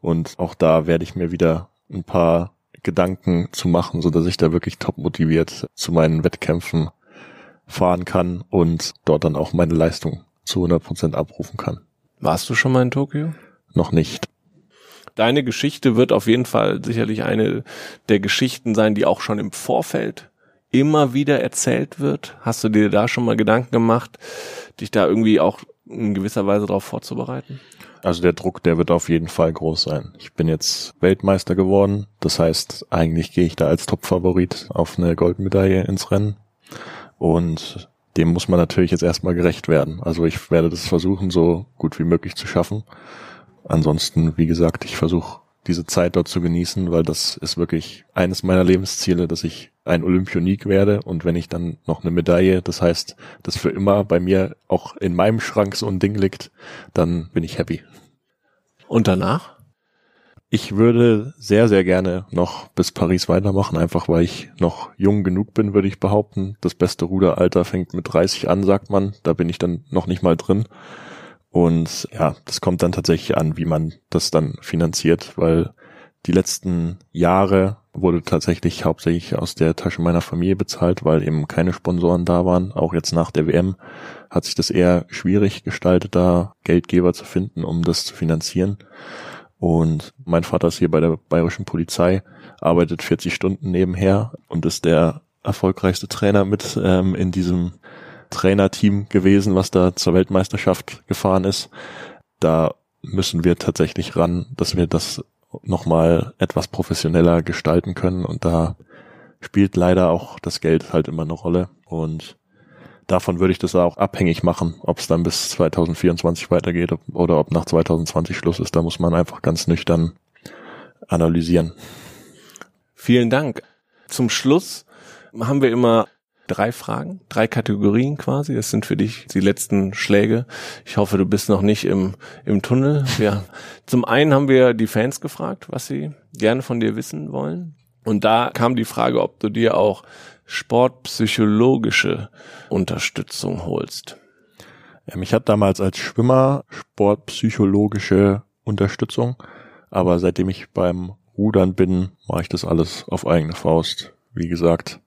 Und auch da werde ich mir wieder ein paar Gedanken zu machen, so dass ich da wirklich top motiviert zu meinen Wettkämpfen fahren kann und dort dann auch meine Leistung zu 100 Prozent abrufen kann. Warst du schon mal in Tokio? Noch nicht. Deine Geschichte wird auf jeden Fall sicherlich eine der Geschichten sein, die auch schon im Vorfeld immer wieder erzählt wird. Hast du dir da schon mal Gedanken gemacht, dich da irgendwie auch in gewisser Weise darauf vorzubereiten? Also der Druck, der wird auf jeden Fall groß sein. Ich bin jetzt Weltmeister geworden. Das heißt, eigentlich gehe ich da als Topfavorit auf eine Goldmedaille ins Rennen. Und dem muss man natürlich jetzt erstmal gerecht werden. Also ich werde das versuchen, so gut wie möglich zu schaffen. Ansonsten, wie gesagt, ich versuche diese Zeit dort zu genießen, weil das ist wirklich eines meiner Lebensziele, dass ich ein Olympionik werde und wenn ich dann noch eine Medaille, das heißt, das für immer bei mir auch in meinem Schrank so ein Ding liegt, dann bin ich happy. Und danach? Ich würde sehr, sehr gerne noch bis Paris weitermachen, einfach weil ich noch jung genug bin, würde ich behaupten. Das beste Ruderalter fängt mit 30 an, sagt man. Da bin ich dann noch nicht mal drin. Und ja, das kommt dann tatsächlich an, wie man das dann finanziert, weil die letzten Jahre wurde tatsächlich hauptsächlich aus der Tasche meiner Familie bezahlt, weil eben keine Sponsoren da waren. Auch jetzt nach der WM hat sich das eher schwierig gestaltet, da Geldgeber zu finden, um das zu finanzieren. Und mein Vater ist hier bei der bayerischen Polizei, arbeitet 40 Stunden nebenher und ist der erfolgreichste Trainer mit ähm, in diesem Trainerteam gewesen, was da zur Weltmeisterschaft gefahren ist. Da müssen wir tatsächlich ran, dass wir das nochmal etwas professioneller gestalten können und da spielt leider auch das Geld halt immer eine Rolle und davon würde ich das auch abhängig machen, ob es dann bis 2024 weitergeht oder ob nach 2020 Schluss ist. Da muss man einfach ganz nüchtern analysieren. Vielen Dank. Zum Schluss haben wir immer drei Fragen, drei Kategorien quasi. Das sind für dich die letzten Schläge. Ich hoffe, du bist noch nicht im, im Tunnel. Ja. Zum einen haben wir die Fans gefragt, was sie gerne von dir wissen wollen. Und da kam die Frage, ob du dir auch sportpsychologische Unterstützung holst. Ja, mich hat damals als Schwimmer sportpsychologische Unterstützung, aber seitdem ich beim Rudern bin, mache ich das alles auf eigene Faust. Wie gesagt,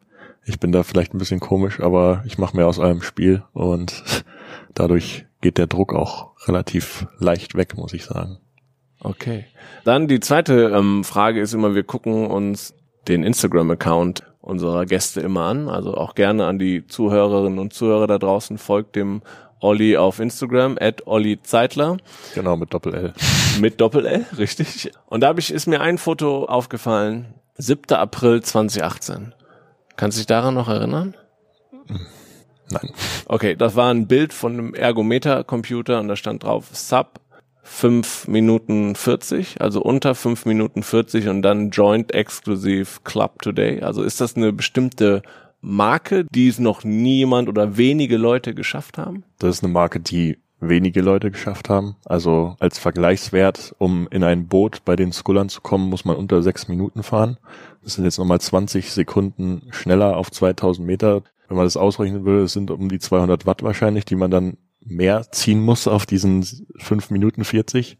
ich bin da vielleicht ein bisschen komisch, aber ich mache mehr aus allem Spiel und dadurch geht der Druck auch relativ leicht weg, muss ich sagen. Okay. Dann die zweite ähm, Frage ist immer, wir gucken uns den Instagram-Account unserer Gäste immer an. Also auch gerne an die Zuhörerinnen und Zuhörer da draußen. Folgt dem Olli auf Instagram, at Olli Zeitler. Genau, mit Doppel-L. Mit Doppel-L, richtig. Und da hab ich, ist mir ein Foto aufgefallen. 7. April 2018. Kannst du dich daran noch erinnern? Nein. Okay, das war ein Bild von einem Ergometer-Computer und da stand drauf Sub 5 Minuten 40, also unter 5 Minuten 40 und dann Joint Exclusive Club Today. Also ist das eine bestimmte Marke, die es noch niemand oder wenige Leute geschafft haben? Das ist eine Marke, die wenige Leute geschafft haben. Also als Vergleichswert, um in ein Boot bei den Skullern zu kommen, muss man unter sechs Minuten fahren. Das sind jetzt nochmal 20 Sekunden schneller auf 2000 Meter. Wenn man das ausrechnen würde, es sind um die 200 Watt wahrscheinlich, die man dann mehr ziehen muss auf diesen 5 Minuten 40.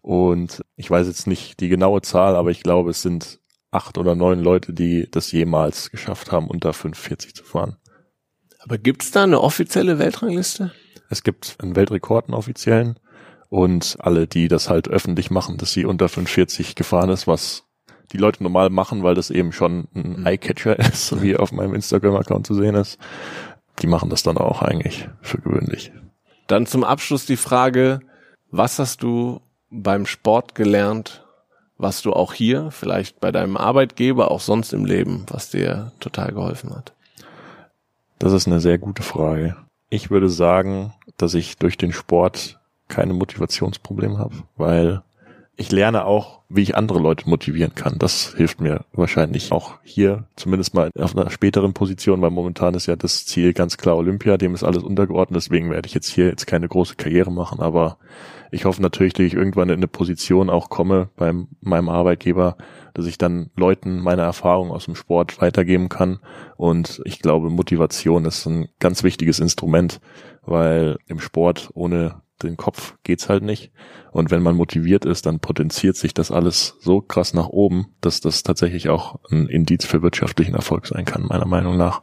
Und ich weiß jetzt nicht die genaue Zahl, aber ich glaube, es sind acht oder neun Leute, die das jemals geschafft haben, unter 5,40 zu fahren. Aber gibt's da eine offizielle Weltrangliste? Es gibt einen Weltrekord, einen offiziellen. Und alle, die das halt öffentlich machen, dass sie unter 5,40 gefahren ist, was die Leute normal machen, weil das eben schon ein Eyecatcher ist, wie auf meinem Instagram-Account zu sehen ist, die machen das dann auch eigentlich für gewöhnlich. Dann zum Abschluss die Frage, was hast du beim Sport gelernt, was du auch hier, vielleicht bei deinem Arbeitgeber, auch sonst im Leben, was dir total geholfen hat? Das ist eine sehr gute Frage. Ich würde sagen, dass ich durch den Sport keine Motivationsprobleme habe, weil ich lerne auch, wie ich andere Leute motivieren kann. Das hilft mir wahrscheinlich auch hier, zumindest mal auf einer späteren Position, weil momentan ist ja das Ziel ganz klar Olympia, dem ist alles untergeordnet, deswegen werde ich jetzt hier jetzt keine große Karriere machen, aber ich hoffe natürlich, dass ich irgendwann in eine Position auch komme bei meinem Arbeitgeber, dass ich dann Leuten meine Erfahrungen aus dem Sport weitergeben kann. Und ich glaube, Motivation ist ein ganz wichtiges Instrument, weil im Sport ohne den Kopf geht's halt nicht. Und wenn man motiviert ist, dann potenziert sich das alles so krass nach oben, dass das tatsächlich auch ein Indiz für wirtschaftlichen Erfolg sein kann, meiner Meinung nach.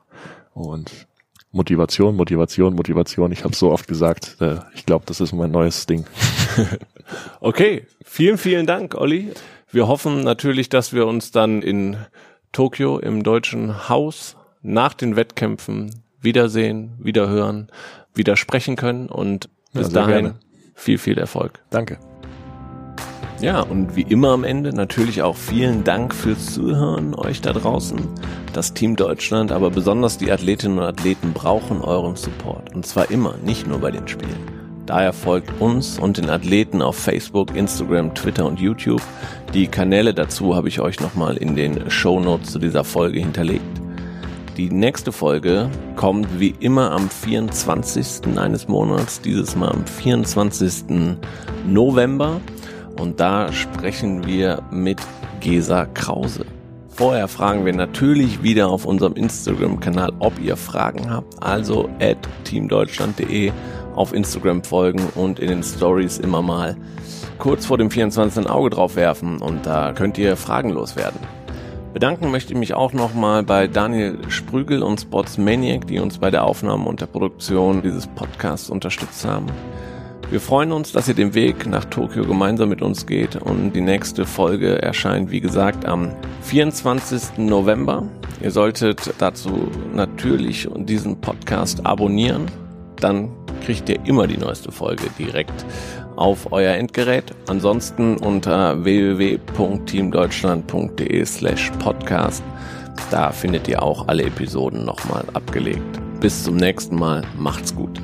Und Motivation, Motivation, Motivation. Ich habe so oft gesagt, äh, ich glaube, das ist mein neues Ding. okay, vielen, vielen Dank, Olli. Wir hoffen natürlich, dass wir uns dann in Tokio im deutschen Haus nach den Wettkämpfen wiedersehen, wiederhören, wieder sprechen können und bis ja, dahin gerne. viel, viel Erfolg. Danke. Ja, und wie immer am Ende natürlich auch vielen Dank fürs Zuhören euch da draußen. Das Team Deutschland, aber besonders die Athletinnen und Athleten brauchen euren Support. Und zwar immer, nicht nur bei den Spielen. Daher folgt uns und den Athleten auf Facebook, Instagram, Twitter und YouTube. Die Kanäle dazu habe ich euch nochmal in den Show Notes zu dieser Folge hinterlegt. Die nächste Folge kommt wie immer am 24. eines Monats, dieses Mal am 24. November. Und da sprechen wir mit Gesa Krause. Vorher fragen wir natürlich wieder auf unserem Instagram-Kanal, ob ihr Fragen habt. Also at teamdeutschland.de auf Instagram folgen und in den Stories immer mal kurz vor dem 24. ein Auge drauf werfen und da könnt ihr fragenlos werden. Bedanken möchte ich mich auch nochmal bei Daniel Sprügel und Spots Maniac, die uns bei der Aufnahme und der Produktion dieses Podcasts unterstützt haben. Wir freuen uns, dass ihr den Weg nach Tokio gemeinsam mit uns geht und die nächste Folge erscheint, wie gesagt, am 24. November. Ihr solltet dazu natürlich diesen Podcast abonnieren. Dann kriegt ihr immer die neueste Folge direkt auf euer Endgerät. Ansonsten unter www.teamdeutschland.de slash podcast. Da findet ihr auch alle Episoden nochmal abgelegt. Bis zum nächsten Mal. Macht's gut.